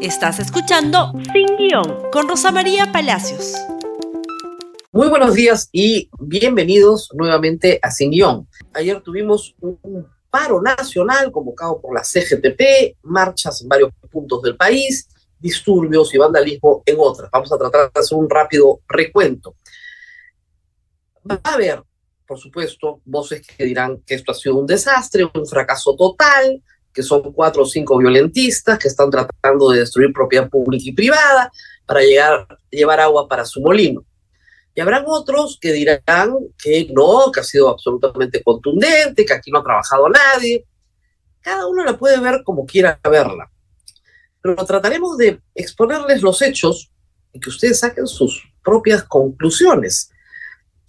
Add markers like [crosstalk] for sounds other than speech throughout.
Estás escuchando Sin Guión con Rosa María Palacios. Muy buenos días y bienvenidos nuevamente a Sin Guión. Ayer tuvimos un paro nacional convocado por la CGTP, marchas en varios puntos del país, disturbios y vandalismo en otras. Vamos a tratar de hacer un rápido recuento. Va a haber, por supuesto, voces que dirán que esto ha sido un desastre, un fracaso total, que son cuatro o cinco violentistas que están tratando de destruir propiedad pública y privada para llegar, llevar agua para su molino. Y habrán otros que dirán que no, que ha sido absolutamente contundente, que aquí no ha trabajado nadie. Cada uno la puede ver como quiera verla. Pero trataremos de exponerles los hechos y que ustedes saquen sus propias conclusiones.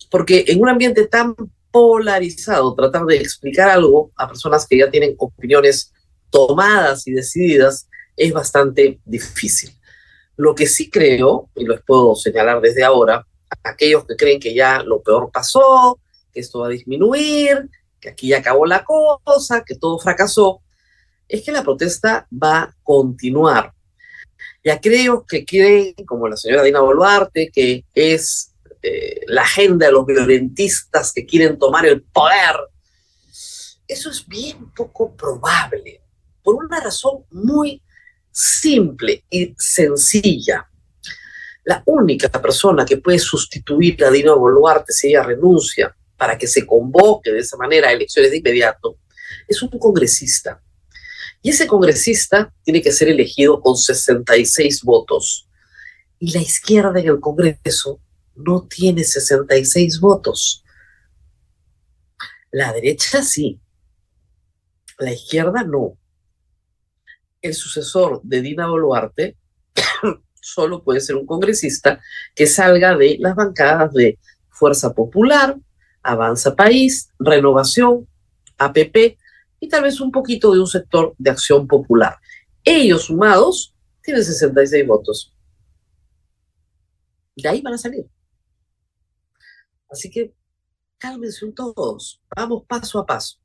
Porque en un ambiente tan polarizado, tratar de explicar algo a personas que ya tienen opiniones tomadas y decididas es bastante difícil. Lo que sí creo, y lo puedo señalar desde ahora, aquellos que creen que ya lo peor pasó, que esto va a disminuir, que aquí ya acabó la cosa, que todo fracasó, es que la protesta va a continuar. Y aquellos que creen, como la señora Dina Boluarte, que es eh, la agenda de los violentistas que quieren tomar el poder, eso es bien poco probable por una razón muy simple y sencilla. La única persona que puede sustituir a Dino Boluarte si ella renuncia para que se convoque de esa manera a elecciones de inmediato es un congresista. Y ese congresista tiene que ser elegido con 66 votos. Y la izquierda en el Congreso no tiene 66 votos. La derecha sí. La izquierda no el sucesor de Dina Boluarte [coughs] solo puede ser un congresista que salga de las bancadas de Fuerza Popular, Avanza País, Renovación, APP y tal vez un poquito de un sector de acción popular. Ellos sumados tienen 66 votos. De ahí van a salir. Así que cálmense un todos, vamos paso a paso.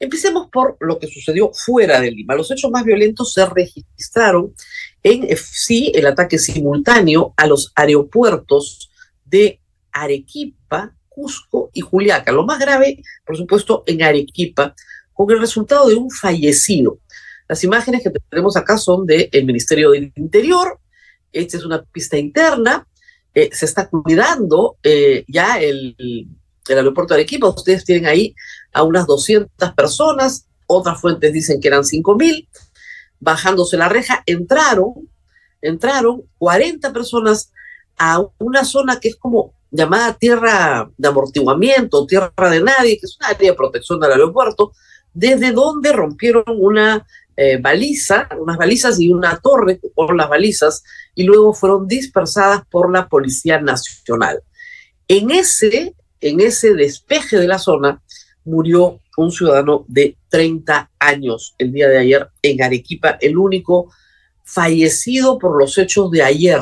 Empecemos por lo que sucedió fuera de Lima. Los hechos más violentos se registraron en eh, sí el ataque simultáneo a los aeropuertos de Arequipa, Cusco y Juliaca. Lo más grave, por supuesto, en Arequipa, con el resultado de un fallecido. Las imágenes que tenemos acá son del Ministerio del Interior. Esta es una pista interna. Eh, se está cuidando eh, ya el, el aeropuerto de Arequipa. Ustedes tienen ahí a unas 200 personas, otras fuentes dicen que eran 5.000, bajándose la reja, entraron, entraron 40 personas a una zona que es como llamada tierra de amortiguamiento, tierra de nadie, que es una área de protección del aeropuerto, desde donde rompieron una eh, baliza, unas balizas y una torre por las balizas, y luego fueron dispersadas por la Policía Nacional. En ese, en ese despeje de la zona, murió un ciudadano de 30 años el día de ayer en Arequipa, el único fallecido por los hechos de ayer.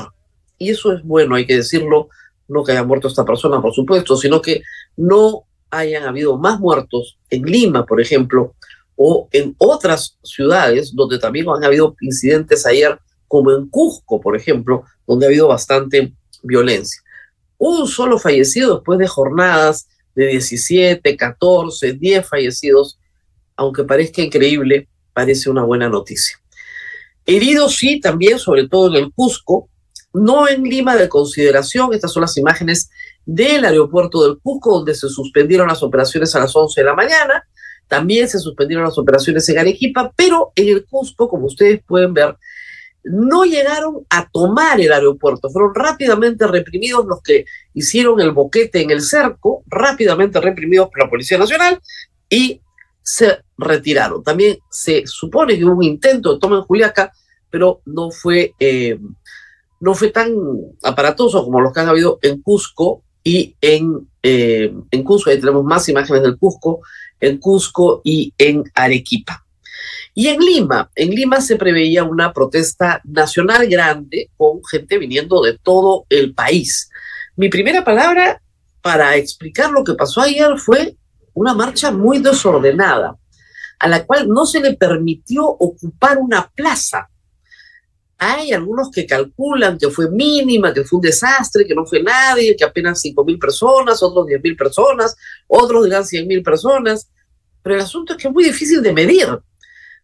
Y eso es bueno, hay que decirlo, no que haya muerto esta persona, por supuesto, sino que no hayan habido más muertos en Lima, por ejemplo, o en otras ciudades donde también han habido incidentes ayer, como en Cusco, por ejemplo, donde ha habido bastante violencia. Un solo fallecido después de jornadas de 17, 14, 10 fallecidos, aunque parezca increíble, parece una buena noticia. Heridos sí, también, sobre todo en el Cusco, no en Lima de consideración, estas son las imágenes del aeropuerto del Cusco, donde se suspendieron las operaciones a las 11 de la mañana, también se suspendieron las operaciones en Arequipa, pero en el Cusco, como ustedes pueden ver, no llegaron a tomar el aeropuerto, fueron rápidamente reprimidos los que hicieron el boquete en el cerco, rápidamente reprimidos por la Policía Nacional y se retiraron. También se supone que hubo un intento de toma en Juliaca, pero no fue, eh, no fue tan aparatoso como los que han habido en Cusco y en, eh, en Cusco, ahí tenemos más imágenes del Cusco, en Cusco y en Arequipa. Y en Lima, en Lima se preveía una protesta nacional grande con gente viniendo de todo el país. Mi primera palabra para explicar lo que pasó ayer fue una marcha muy desordenada, a la cual no se le permitió ocupar una plaza. hay algunos que calculan que fue mínima, que fue un desastre, que no fue nadie, que apenas 5 mil personas, otros 10 mil personas, otros dirán 100 mil personas, pero el asunto es que es muy difícil de medir,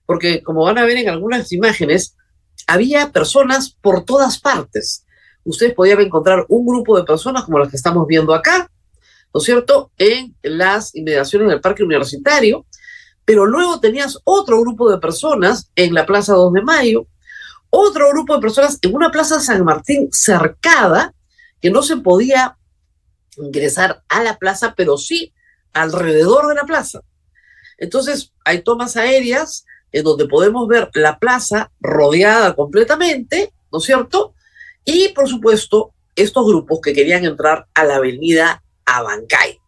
porque como van a ver en algunas imágenes, había personas por todas partes. Ustedes podían encontrar un grupo de personas como las que estamos viendo acá, ¿no es cierto?, en las inmediaciones del parque universitario, pero luego tenías otro grupo de personas en la Plaza 2 de Mayo, otro grupo de personas en una Plaza San Martín cercada, que no se podía ingresar a la plaza, pero sí alrededor de la plaza. Entonces, hay tomas aéreas en donde podemos ver la plaza rodeada completamente, ¿no es cierto? Y, por supuesto, estos grupos que querían entrar a la avenida Abancay.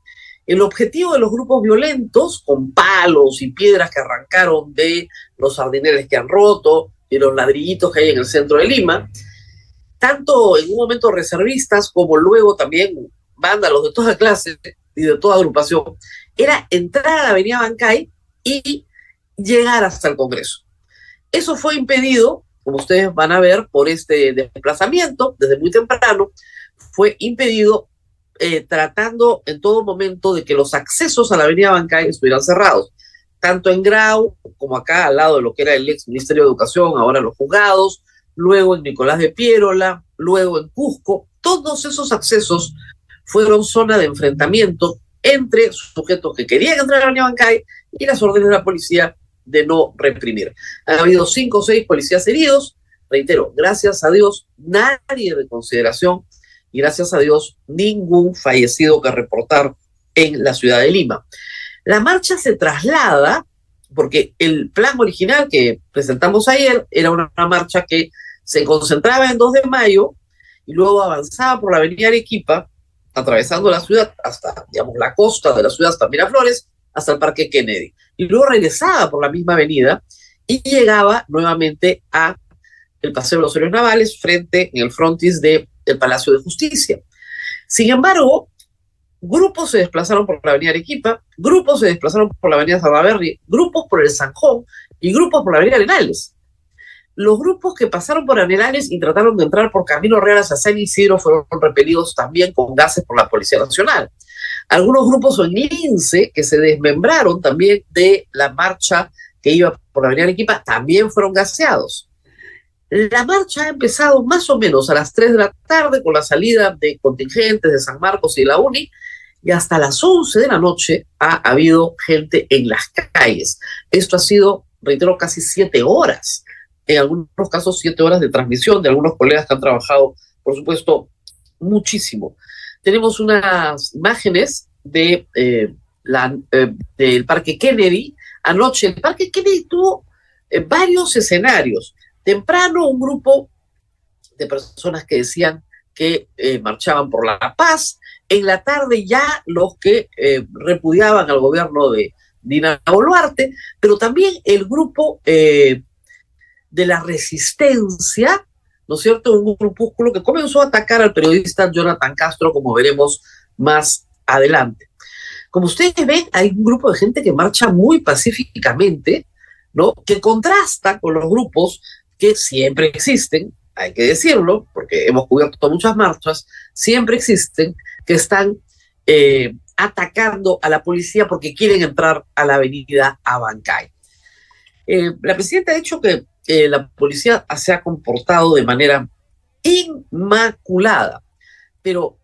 El objetivo de los grupos violentos, con palos y piedras que arrancaron de los sardineles que han roto y los ladrillitos que hay en el centro de Lima, tanto en un momento reservistas como luego también vándalos de toda clase y de toda agrupación, era entrar a la avenida Bancay y llegar hasta el Congreso. Eso fue impedido, como ustedes van a ver, por este desplazamiento desde muy temprano, fue impedido eh, tratando en todo momento de que los accesos a la avenida Bancay estuvieran cerrados, tanto en Grau como acá al lado de lo que era el ex Ministerio de Educación, ahora los juzgados, luego en Nicolás de Piérola, luego en Cusco, todos esos accesos fueron zona de enfrentamiento entre sujetos que querían entrar a la avenida Bancay y las órdenes de la policía de no reprimir. Han habido cinco o seis policías heridos, reitero, gracias a Dios, nadie de consideración y gracias a Dios, ningún fallecido que reportar en la ciudad de Lima. La marcha se traslada porque el plan original que presentamos ayer era una, marcha que se concentraba en 2 de mayo y luego avanzaba por la avenida Arequipa, atravesando la ciudad hasta, digamos, la costa de la ciudad hasta Miraflores, hasta el Parque Kennedy. Y luego regresaba por la misma avenida y llegaba nuevamente a el Paseo de los Héroes Navales frente en el frontis del Palacio de Justicia. Sin embargo, grupos se desplazaron por la avenida Arequipa, grupos se desplazaron por la avenida Salaverry, grupos por el Sanjón y grupos por la avenida Arenales. Los grupos que pasaron por Arenales y trataron de entrar por Camino Real hacia San Isidro fueron repelidos también con gases por la Policía Nacional. Algunos grupos en Lince que se desmembraron también de la marcha que iba por la avenida Arequipa también fueron gaseados. La marcha ha empezado más o menos a las 3 de la tarde con la salida de contingentes de San Marcos y la UNI y hasta las 11 de la noche ha habido gente en las calles. Esto ha sido, reitero, casi siete horas. En algunos casos, siete horas de transmisión de algunos colegas que han trabajado, por supuesto, muchísimo tenemos unas imágenes de, eh, eh, del Parque Kennedy. Anoche el Parque Kennedy tuvo eh, varios escenarios. Temprano un grupo de personas que decían que marchaban por la paz. En la tarde ya los que repudiaban al gobierno de Dina Boluarte, pero también el grupo de la resistencia ¿no es cierto? Un grupúsculo que comenzó a atacar al periodista Jonathan Castro, como veremos más adelante. Como ustedes ven, hay un grupo de gente que marcha muy pacíficamente, ¿no? Que contrasta con los grupos que siempre existen, hay que decirlo, porque hemos cubierto muchas marchas, siempre existen, que están eh, atacando a la policía porque quieren entrar a la avenida Abancay. Eh, la presidenta ha dicho que la policía se ha comportado de manera inmaculada. Pero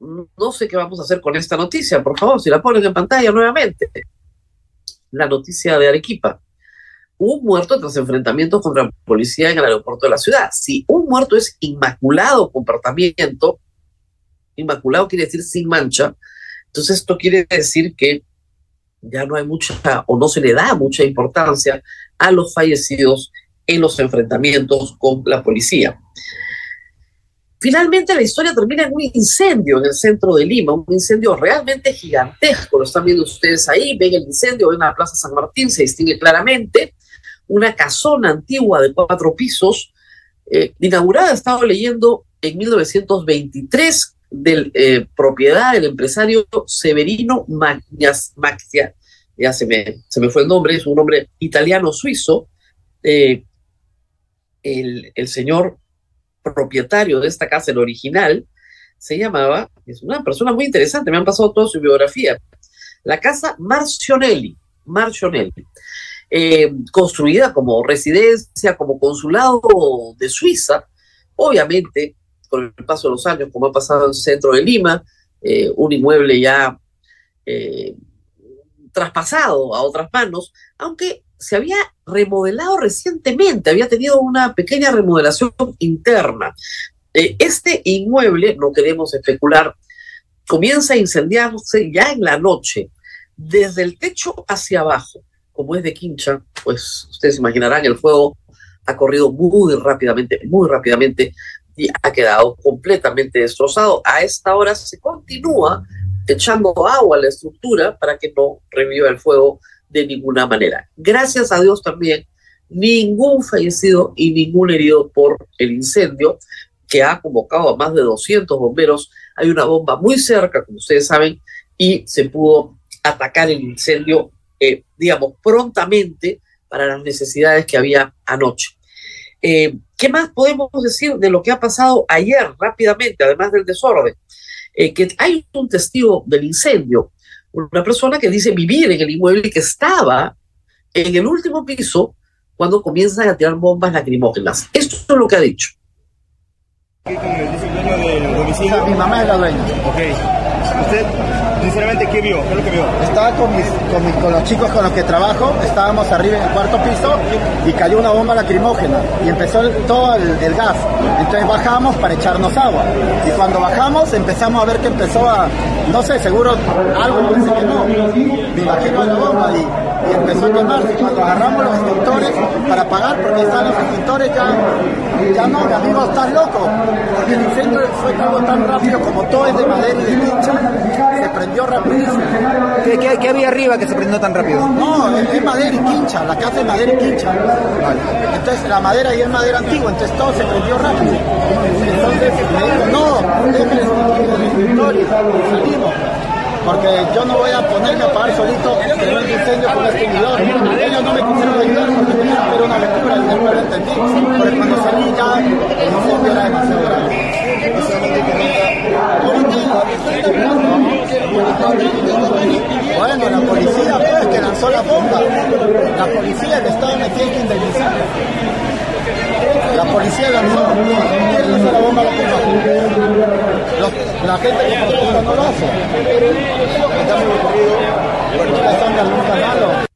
no sé qué vamos a hacer con esta noticia. Por favor, si la ponen en pantalla nuevamente. La noticia de Arequipa. Un muerto tras enfrentamientos contra la policía en el aeropuerto de la ciudad. Si un muerto es inmaculado comportamiento, inmaculado quiere decir sin mancha, entonces esto quiere decir que ya no hay mucha o no se le da mucha importancia a los fallecidos en los enfrentamientos con la policía. Finalmente la historia termina en un incendio en el centro de Lima, un incendio realmente gigantesco, lo están viendo ustedes ahí, ven el incendio, ven la Plaza San Martín, se distingue claramente, una casona antigua de cuatro pisos, eh, inaugurada, estaba leyendo en 1923, de eh, propiedad del empresario Severino Magnas, ya se me, se me fue el nombre, es un nombre italiano-suizo, eh, el, señor propietario de esta casa, el original, se llamaba, es una persona muy interesante, me han pasado toda su biografía, la casa Marcionelli, Marcionelli, eh, construida como residencia, como consulado de Suiza, obviamente, con el paso de los años, como ha pasado en el centro de Lima, eh, un inmueble ya eh, traspasado a otras manos, aunque se había remodelado recientemente, había tenido una pequeña remodelación interna. este inmueble, no queremos especular, comienza a incendiarse ya en la noche, desde el techo hacia abajo. Como es de quincha, pues ustedes imaginarán, el fuego ha corrido muy rápidamente, muy rápidamente y ha quedado completamente destrozado. A esta hora se continúa echando agua a la estructura para que no reviva el fuego de ninguna manera. Gracias a Dios también, ningún fallecido y ningún herido por el incendio que ha convocado a más de 200 bomberos. Hay una bomba muy cerca, como ustedes saben, y se pudo atacar el incendio, eh, digamos, prontamente para las necesidades que había anoche. Eh, ¿Qué más podemos decir de lo que ha pasado ayer rápidamente, además del desorden? Eh, que hay un testigo del incendio, una persona que dice vivir en el inmueble y que estaba en el último piso cuando comienzan a tirar bombas lacrimógenas. Esto es lo que ha dicho. Mi mamá es la dueña. Ok. ¿Usted sinceramente, ¿qué vio? ¿Qué? Estaba con, mis, con, mis, con, los chicos con los que trabajo, estábamos arriba en el cuarto piso y cayó una bomba lacrimógena y empezó todo el, gas. Entonces bajamos para echarnos agua. Y cuando bajamos empezamos a ver que empezó a, no sé, seguro algo parece que no. Me imagino la bomba y, y empezó a quemarse. Cuando agarramos los extintores para apagar, porque están los extintores ya, ya no, mi amigo, estás loco. Porque el incendio fue algo tan rápido como todo es de madera y de pincha, se prendió rapidísimo. ¿Qué, qué, qué había arriba que se prendió tan rápido? No, es, madera y quincha, la casa es madera y quincha. Vale. Entonces la madera ahí es madera antigua, entonces todo se prendió rápido. Entonces me dijo, no, déjenme salimos porque yo no voy a ponerme a pagar solito un incendio con este inhibidor. Ellos no me quisieron ayudar porque era una locura, y después lo entendí, cuando salí ya el incendio era demasiado. Bueno, la policía pues que lanzó la bomba, la policía que estaba metida que indemnizar. La policía lanzó, ¿quién lanzó la bomba la la gente que protesta no.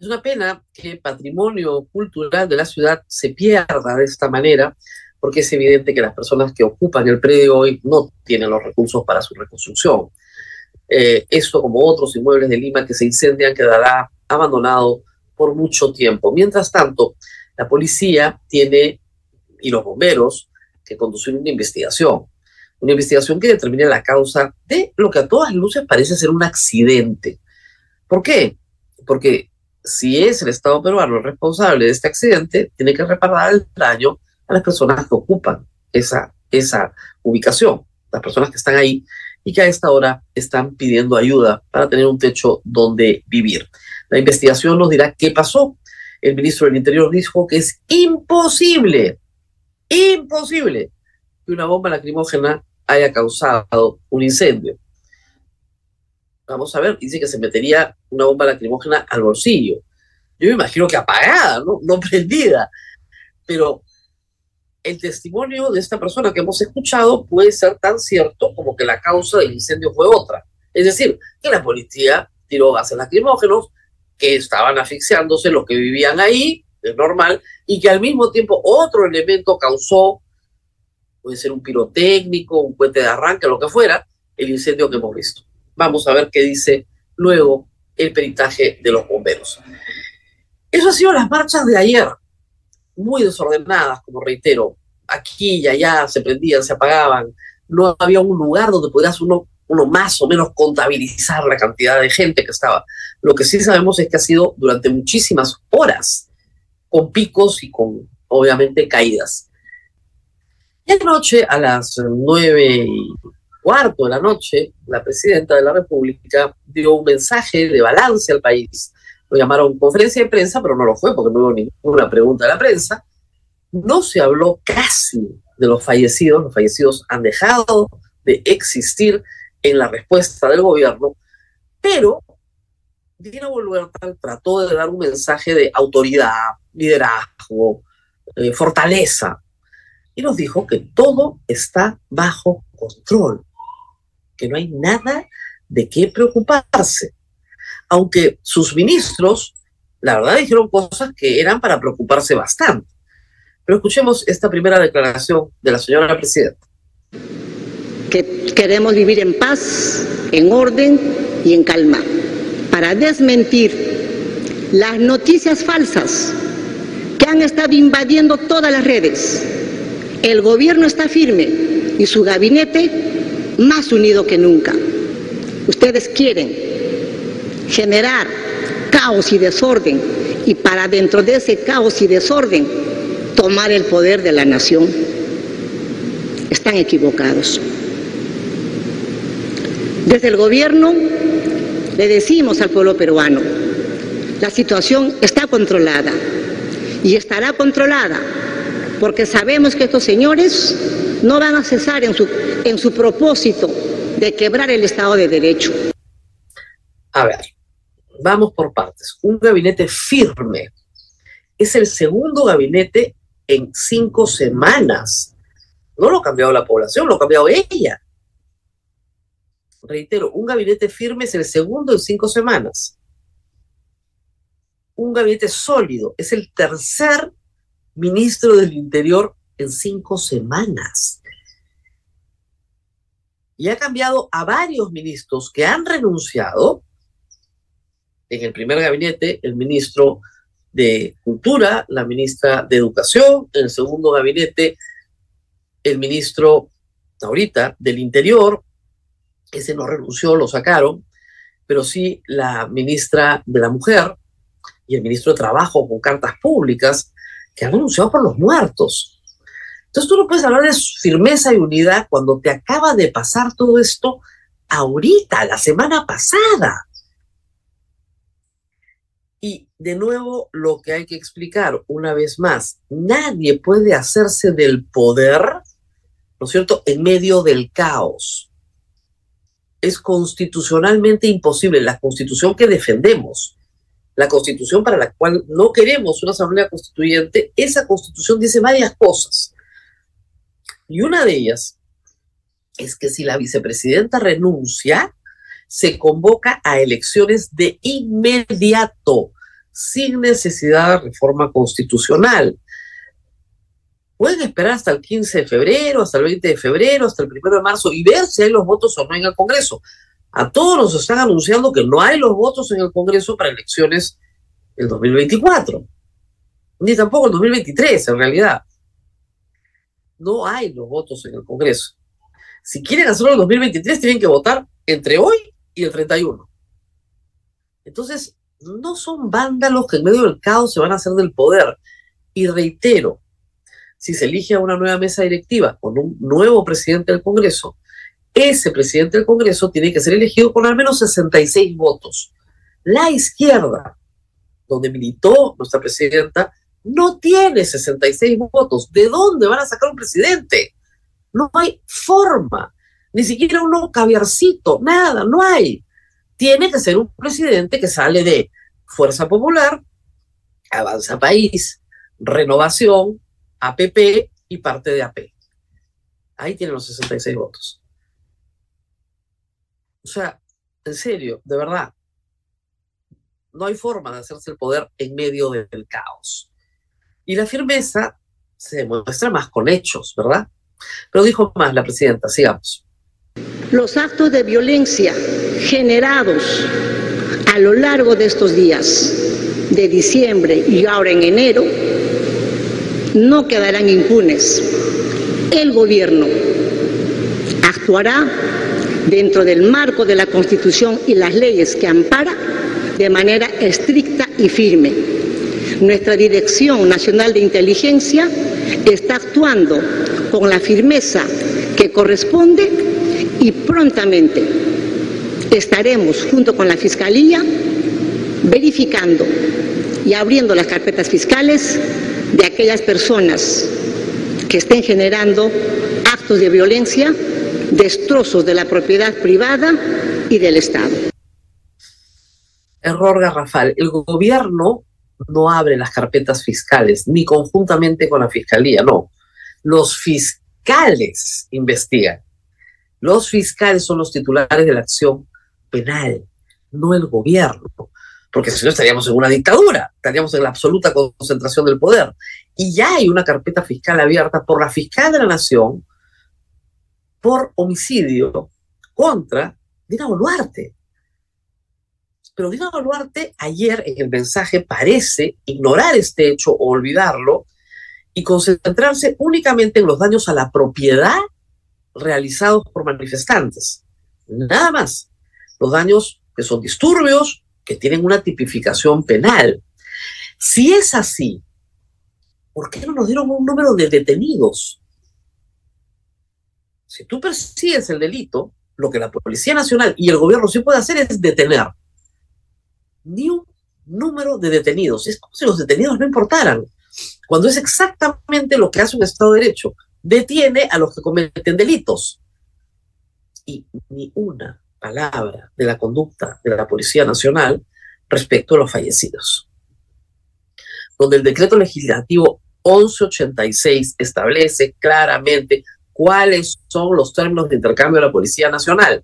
Es una pena que el patrimonio cultural de la ciudad se pierda de esta manera, porque es evidente que las personas que ocupan el predio hoy no tienen los recursos para su reconstrucción. Eh, esto, como otros inmuebles de Lima que se incendian, quedará abandonado por mucho tiempo. Mientras tanto, la policía tiene, y los bomberos, que conducir una investigación. Una investigación que determine la causa de lo que a todas luces parece ser un accidente. ¿Por qué? Porque si es el Estado peruano el responsable de este accidente, tiene que reparar el daño a las personas que ocupan esa, esa ubicación, las personas que están ahí y que a esta hora están pidiendo ayuda para tener un techo donde vivir. La investigación nos dirá qué pasó. El ministro del Interior dijo que es imposible, imposible que una bomba lacrimógena haya causado un incendio. Vamos a ver, dice que se metería una bomba lacrimógena al bolsillo. Yo me imagino que apagada, no, no prendida. Pero el testimonio de esta persona que hemos escuchado puede ser tan cierto como que la causa del incendio fue otra. Es decir, que la policía tiró gases lacrimógenos, que estaban asfixiándose los que vivían ahí, es normal, y que al mismo tiempo otro elemento causó, puede ser un pirotécnico, un puente de arranque, lo que fuera, el incendio que hemos visto. Vamos a ver qué dice luego el peritaje de los bomberos. Eso ha sido las marchas de ayer muy desordenadas, como reitero, aquí y allá se prendían, se apagaban, no había un lugar donde pudieras uno, uno más o menos contabilizar la cantidad de gente que estaba. Lo que sí sabemos es que ha sido durante muchísimas horas, con picos y con, obviamente, caídas. Y anoche, a las nueve y cuarto de la noche, la presidenta de la República dio un mensaje de balance al país lo llamaron conferencia de prensa, pero no lo fue porque no hubo ninguna pregunta de la prensa. No se habló casi de los fallecidos, los fallecidos han dejado de existir en la respuesta del gobierno, pero Dina Boluarte trató de dar un mensaje de autoridad, liderazgo, eh, fortaleza, y nos dijo que todo está bajo control, que no hay nada de qué preocuparse. Aunque sus ministros, la verdad, dijeron cosas que eran para preocuparse bastante. Pero escuchemos esta primera declaración de la señora presidenta. Que queremos vivir en paz, en orden y en calma, para desmentir las noticias falsas que han estado invadiendo todas las redes. El gobierno está firme y su gabinete más unido que nunca. Ustedes quieren generar caos y desorden y para dentro de ese caos y desorden tomar el poder de la nación. Están equivocados. Desde el gobierno le decimos al pueblo peruano, la situación está controlada y estará controlada porque sabemos que estos señores no van a cesar en su, en su propósito de quebrar el Estado de Derecho. A ver, vamos por partes. Un gabinete firme. Es el segundo gabinete en cinco semanas. No lo ha cambiado la población, lo ha cambiado ella. Reitero, un gabinete firme es el segundo en cinco semanas. Un gabinete sólido es el tercer ministro del Interior en cinco semanas. Y ha cambiado a varios ministros que han renunciado. En el primer gabinete, el ministro de Cultura, la ministra de Educación, en el segundo gabinete, el ministro ahorita del Interior, ese no renunció, lo sacaron, pero sí la ministra de la Mujer y el ministro de Trabajo con cartas públicas que han renunciado por los muertos. Entonces tú no puedes hablar de firmeza y unidad cuando te acaba de pasar todo esto ahorita, la semana pasada. Y de nuevo lo que hay que explicar una vez más, nadie puede hacerse del poder, ¿no es cierto?, en medio del caos. Es constitucionalmente imposible, la constitución que defendemos, la constitución para la cual no queremos una asamblea constituyente, esa constitución dice varias cosas. Y una de ellas es que si la vicepresidenta renuncia, se convoca a elecciones de inmediato, sin necesidad de reforma constitucional. Pueden esperar hasta el 15 de febrero, hasta el 20 de febrero, hasta el 1 de marzo y ver si hay los votos o no en el Congreso. A todos nos están anunciando que no hay los votos en el Congreso para elecciones el 2024, ni tampoco el 2023 en realidad. No hay los votos en el Congreso. Si quieren hacerlo en el 2023, tienen que votar entre hoy y el 31. Entonces, no son vándalos que en medio del caos se van a hacer del poder. Y reitero, si se elige a una nueva mesa directiva con un nuevo presidente del Congreso, ese presidente del Congreso tiene que ser elegido con al menos 66 votos. La izquierda, donde militó nuestra presidenta, no tiene 66 votos. ¿De dónde van a sacar un presidente? No hay forma, ni siquiera un caviarcito, nada, no hay. Tiene que ser un presidente que sale de Fuerza Popular, Avanza País, Renovación, APP y parte de AP. Ahí tienen los 66 votos. O sea, en serio, de verdad, no hay forma de hacerse el poder en medio del caos. Y la firmeza se demuestra más con hechos, ¿verdad? Pero dijo más la presidenta, sigamos. Los actos de violencia generados a lo largo de estos días, de diciembre y ahora en enero, no quedarán impunes. El gobierno actuará dentro del marco de la Constitución y las leyes que ampara de manera estricta y firme. Nuestra Dirección Nacional de Inteligencia está actuando con la firmeza que corresponde y prontamente estaremos junto con la Fiscalía verificando y abriendo las carpetas fiscales de aquellas personas que estén generando actos de violencia, destrozos de la propiedad privada y del Estado. Error garrafal. El gobierno no abre las carpetas fiscales, ni conjuntamente con la fiscalía, no. Los fiscales investigan. Los fiscales son los titulares de la acción penal, no el gobierno, porque si no estaríamos en una dictadura, estaríamos en la absoluta concentración del poder. Y ya hay una carpeta fiscal abierta por la fiscal de la nación por homicidio contra Dina Boluarte. Pero Dina Boluarte ayer en el mensaje parece ignorar este hecho o olvidarlo y concentrarse únicamente en los daños a la propiedad realizados por manifestantes. Nada más. Los daños que son disturbios, que tienen una tipificación penal. Si es así, ¿por qué no nos dieron un número de detenidos? Si tú persigues el delito, lo que la Policía Nacional y el gobierno sí puede hacer es detener. Ni un número de detenidos. Es como si los detenidos no importaran. Cuando es exactamente lo que hace un Estado de Derecho. Detiene a los que cometen delitos. Y ni una palabra de la conducta de la Policía Nacional respecto a los fallecidos. Donde el decreto legislativo 1186 establece claramente cuáles son los términos de intercambio de la Policía Nacional.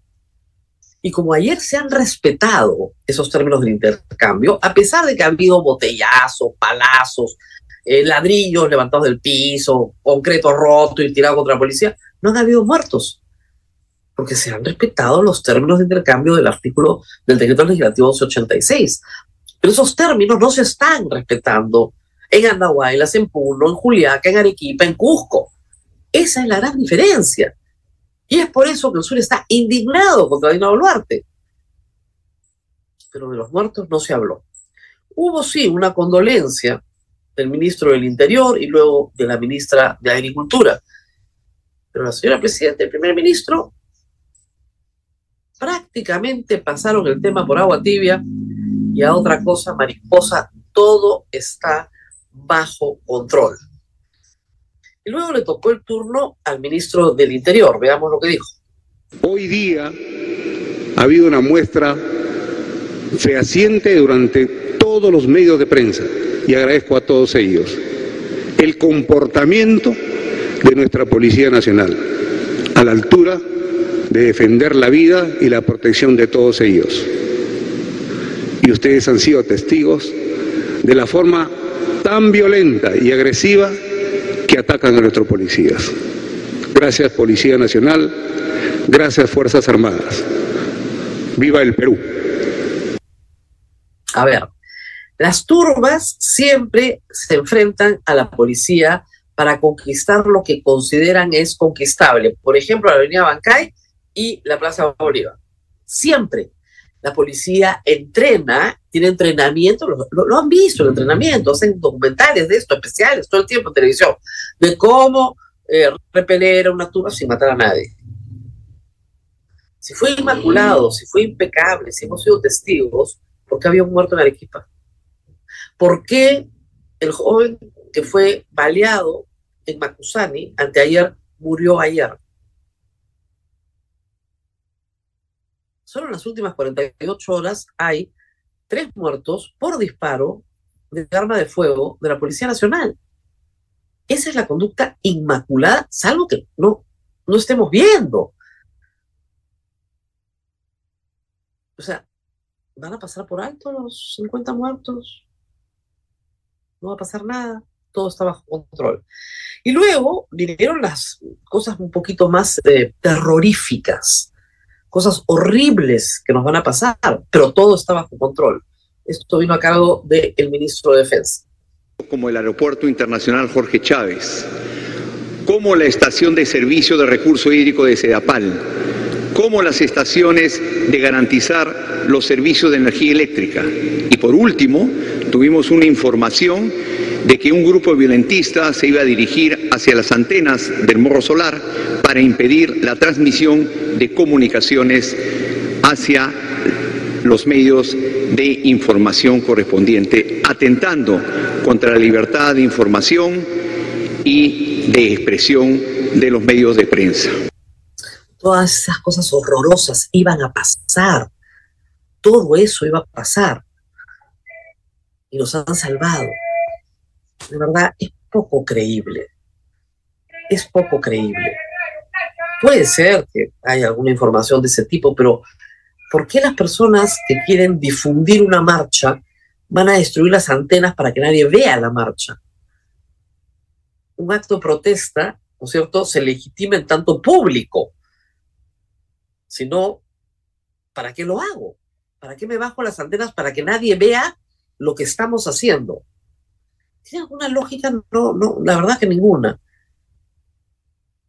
Y como ayer se han respetado esos términos de intercambio, a pesar de que ha habido botellazos, palazos, eh, ladrillos levantados del piso, concreto roto y tirado contra la policía, no han habido muertos, porque se han respetado los términos de intercambio del artículo del decreto legislativo 1186. Pero esos términos no se están respetando en Andahuaylas, en Puno, en Juliaca, en Arequipa, en Cusco. Esa es la gran diferencia. Y es por eso que el sur está indignado contra Dina Boluarte. Pero de los muertos no se habló. Hubo sí una condolencia del ministro del Interior y luego de la ministra de Agricultura. Pero la señora presidenta y el primer ministro prácticamente pasaron el tema por agua tibia y a otra cosa, mariposa, todo está bajo control. Y luego le tocó el turno al ministro del Interior. Veamos lo que dijo. Hoy día ha habido una muestra fehaciente durante todos los medios de prensa y agradezco a todos ellos el comportamiento de nuestra Policía Nacional a la altura de defender la vida y la protección de todos ellos. Y ustedes han sido testigos de la forma tan violenta y agresiva que atacan a nuestros policías. Gracias Policía Nacional, gracias Fuerzas Armadas. Viva el Perú. A ver, las turbas siempre se enfrentan a la policía para conquistar lo que consideran es conquistable. Por ejemplo, la avenida Bancay y la Plaza Bolívar. Siempre la policía entrena, tiene entrenamiento, lo, han visto el entrenamiento, hacen documentales de esto, especiales, todo el tiempo en televisión, de cómo eh, repeler a una turba sin matar a nadie. Si fue inmaculado, si fue impecable, si hemos sido testigos, ¿por qué había un muerto en Arequipa? ¿Por qué el joven que fue baleado en Macusani anteayer murió ayer? Solo en las últimas 48 horas hay tres muertos por disparo de arma de fuego de la Policía Nacional. Esa es la conducta inmaculada, salvo que no, no estemos viendo. O sea, ¿van a pasar por alto los 50 muertos? No va a pasar nada, todo está bajo control. Y luego vinieron las cosas un poquito más eh, terroríficas cosas horribles que nos van a pasar, pero todo está bajo control. Esto vino a cargo del ministro de Defensa. Como el Aeropuerto Internacional Jorge Chávez, como la estación de servicio de recurso hídrico de Sedapal, como las estaciones de garantizar los servicios de energía eléctrica. Y por último, tuvimos una información de que un grupo violentista se iba a dirigir hacia las antenas del morro solar para impedir la transmisión de comunicaciones hacia los medios de información correspondiente, atentando contra la libertad de información y de expresión de los medios de prensa. Todas esas cosas horrorosas iban a pasar. Todo eso iba a pasar. Y nos han salvado. De verdad, es poco creíble. Es poco creíble. Puede ser que haya alguna información de ese tipo, pero ¿por qué las personas que quieren difundir una marcha van a destruir las antenas para que nadie vea la marcha? Un acto de protesta, ¿no es cierto?, se legitima en tanto público. Si no, ¿para qué lo hago? ¿Para qué me bajo las antenas para que nadie vea lo que estamos haciendo? ¿Tiene alguna lógica? No, no, la verdad que ninguna.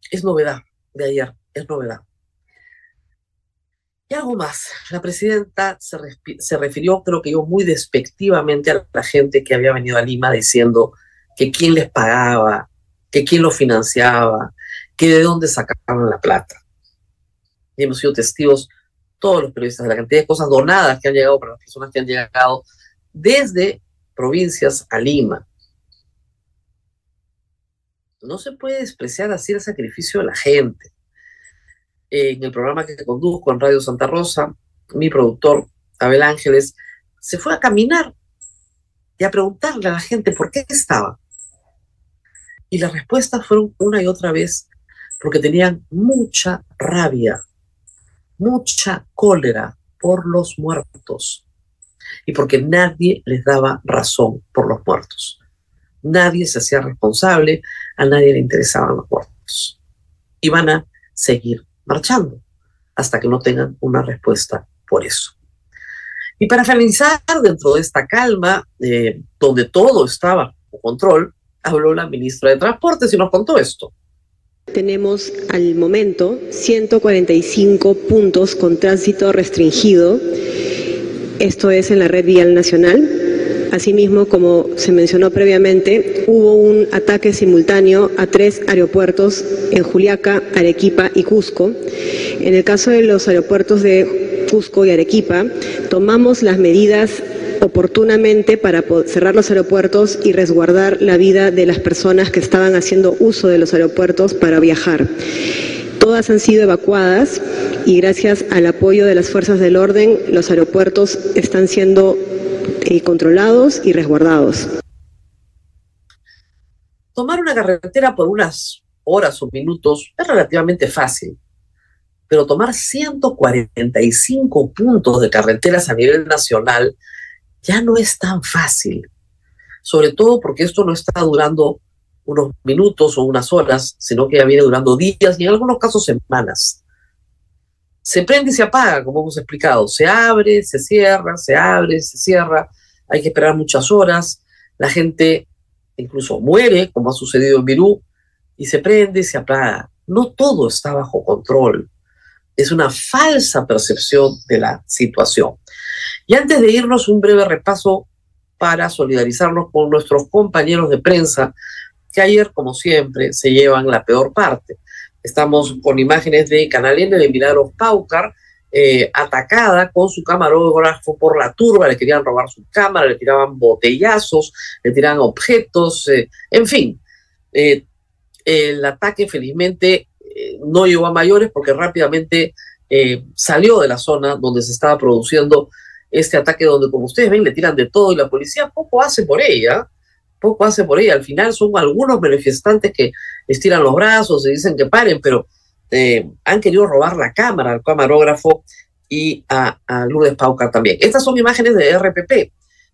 Es novedad de ayer, es novedad. Y algo más, la presidenta se, se, refirió, creo que yo, muy despectivamente a la gente que había venido a Lima diciendo que quién les pagaba, que quién lo financiaba, que de dónde sacaban la plata. Y hemos sido testigos, todos los periodistas, de la cantidad de cosas donadas que han llegado para las personas que han llegado desde provincias a Lima. No se puede despreciar así el sacrificio de la gente. En el programa que conduzco en Radio Santa Rosa, mi productor, Abel Ángeles, se fue a caminar y a preguntarle a la gente por qué estaba. Y las respuestas fueron una y otra vez porque tenían mucha rabia, mucha cólera por los muertos y porque nadie les daba razón por los muertos. Nadie se hacía responsable, a nadie le interesaban los muertos. Y van a seguir marchando hasta que no tengan una respuesta por eso. Y para finalizar, dentro de esta calma, eh, donde todo estaba bajo control, habló la ministra de Transportes y nos contó esto. Tenemos al momento 145 puntos con tránsito restringido. Esto es en la red vial nacional. Asimismo, como se mencionó previamente, hubo un ataque simultáneo a tres aeropuertos en Juliaca, Arequipa y Cusco. En el caso de los aeropuertos de Cusco y Arequipa, tomamos las medidas oportunamente para cerrar los aeropuertos y resguardar la vida de las personas que estaban haciendo uso de los aeropuertos para viajar. Todas han sido evacuadas y gracias al apoyo de las fuerzas del orden, los aeropuertos están siendo eh, controlados y resguardados. Tomar una carretera por unas horas o minutos es relativamente fácil, pero tomar 145 puntos de carreteras a nivel nacional ya no es tan fácil, sobre todo porque esto no está durando unos minutos o unas horas, sino que ya viene durando días y en algunos casos semanas. Se prende y se apaga, como hemos explicado, se abre, se cierra, se abre, se cierra, hay que esperar muchas horas, la gente incluso muere, como ha sucedido en Virú, y se prende y se apaga. No todo está bajo control. Es una falsa percepción de la situación. Y antes de irnos, un breve repaso para solidarizarnos con nuestros compañeros de prensa, que ayer, como siempre, se llevan la peor parte. Estamos con imágenes de Canal N de Milagros Paucar, eh, atacada con su camarógrafo por la turba, le querían robar su cámara, le tiraban botellazos, le tiraban objetos, eh, en fin. Eh, el ataque felizmente no llegó a mayores porque rápidamente salió de la zona donde se estaba produciendo este ataque donde, como ustedes ven, le tiran de todo y la policía poco hace por ella, poco hace por ella. Al final son algunos manifestantes que estiran los brazos y dicen que paren, pero eh, han querido robar la cámara al camarógrafo y a, Lourdes Paucar también. Estas son imágenes de RPP.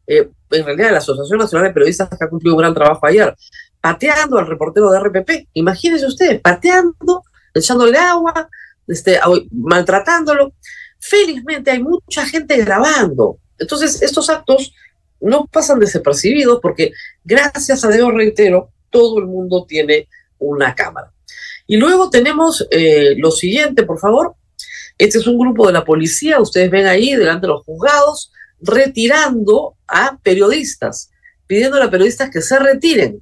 Eh, en realidad, la Asociación Nacional de Periodistas ha cumplido un gran trabajo ayer, pateando al reportero de RPP. Imagínense ustedes, pateando, echándole agua, este, maltratándolo. Felizmente hay mucha gente grabando. Entonces, estos actos no pasan desapercibidos porque, gracias a Dios, reitero, todo el mundo tiene una cámara. Y luego tenemos eh, lo siguiente, por favor. Este es un grupo de la policía, ustedes ven ahí delante de los juzgados, retirando a periodistas, pidiendo a periodistas que se retiren.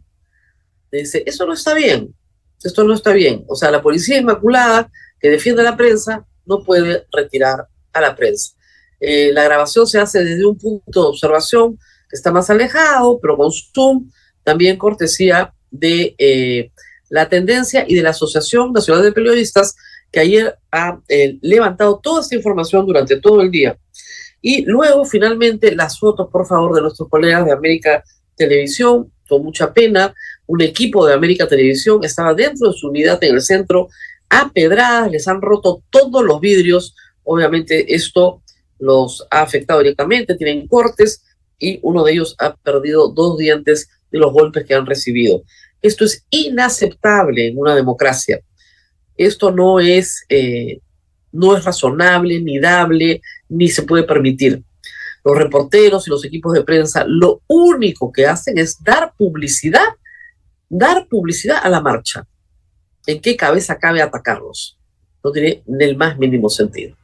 Dice, eso no está bien, esto no está bien. O sea, la policía inmaculada que defiende a la prensa no puede retirar a la prensa. Eh, la grabación se hace desde un punto de observación que está más alejado, pero con Zoom, también cortesía de eh, la tendencia y de la Asociación Nacional de Periodistas, que ayer ha eh, levantado toda esta información durante todo el día. Y luego, finalmente, las fotos, por favor, de nuestros colegas de América Televisión, con mucha pena, un equipo de América Televisión estaba dentro de su unidad en el centro, a pedradas, les han roto todos los vidrios, obviamente esto los ha afectado directamente, tienen cortes y uno de ellos ha perdido dos dientes de los golpes que han recibido. Esto es inaceptable en una democracia. Esto no es, eh, no es razonable, ni dable, ni se puede permitir. Los reporteros y los equipos de prensa lo único que hacen es dar publicidad, dar publicidad a la marcha. ¿En qué cabeza cabe atacarlos? No tiene ni el más mínimo sentido.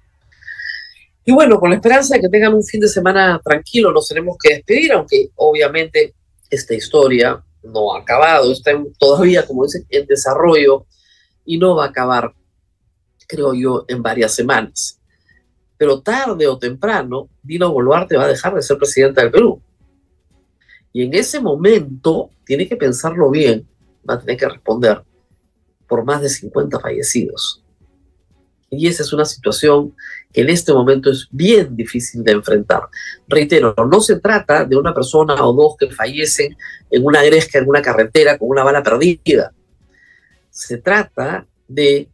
Y bueno, con la esperanza de que tengan un fin de semana tranquilo, nos tenemos que despedir, aunque obviamente esta historia no ha acabado, está todavía, como dicen, en desarrollo y no va a acabar, creo yo, en varias semanas. Pero tarde o temprano, Dino Boluarte va a dejar de ser presidente del Perú. Y en ese momento, tiene que pensarlo bien, va a tener que responder por más de 50 fallecidos. Y esa es una situación que en este momento es bien difícil de enfrentar. Reitero, no se trata de una persona o dos que fallecen en una gresca, en una carretera, con una bala perdida. Se trata de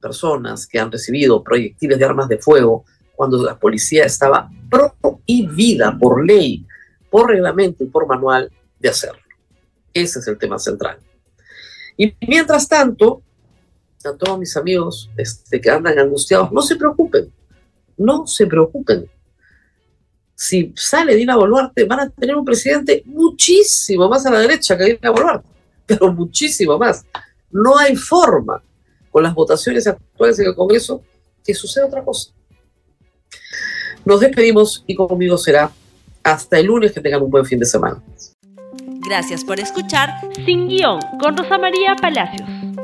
personas que han recibido proyectiles de armas de fuego cuando la policía estaba prohibida por ley, por reglamento y por manual de hacerlo. Ese es el tema central. Y mientras tanto, a todos mis amigos este, que andan angustiados, no se preocupen no se preocupen. Si sale Dina Boluarte, van a tener un presidente muchísimo más a la derecha que Dina Boluarte, [laughs] pero muchísimo más. No hay forma, con las votaciones actuales en el Congreso, que suceda otra cosa. Nos despedimos y conmigo será hasta el lunes que tengan un buen fin de semana. Gracias por escuchar Sin Guión con Rosa María Palacios.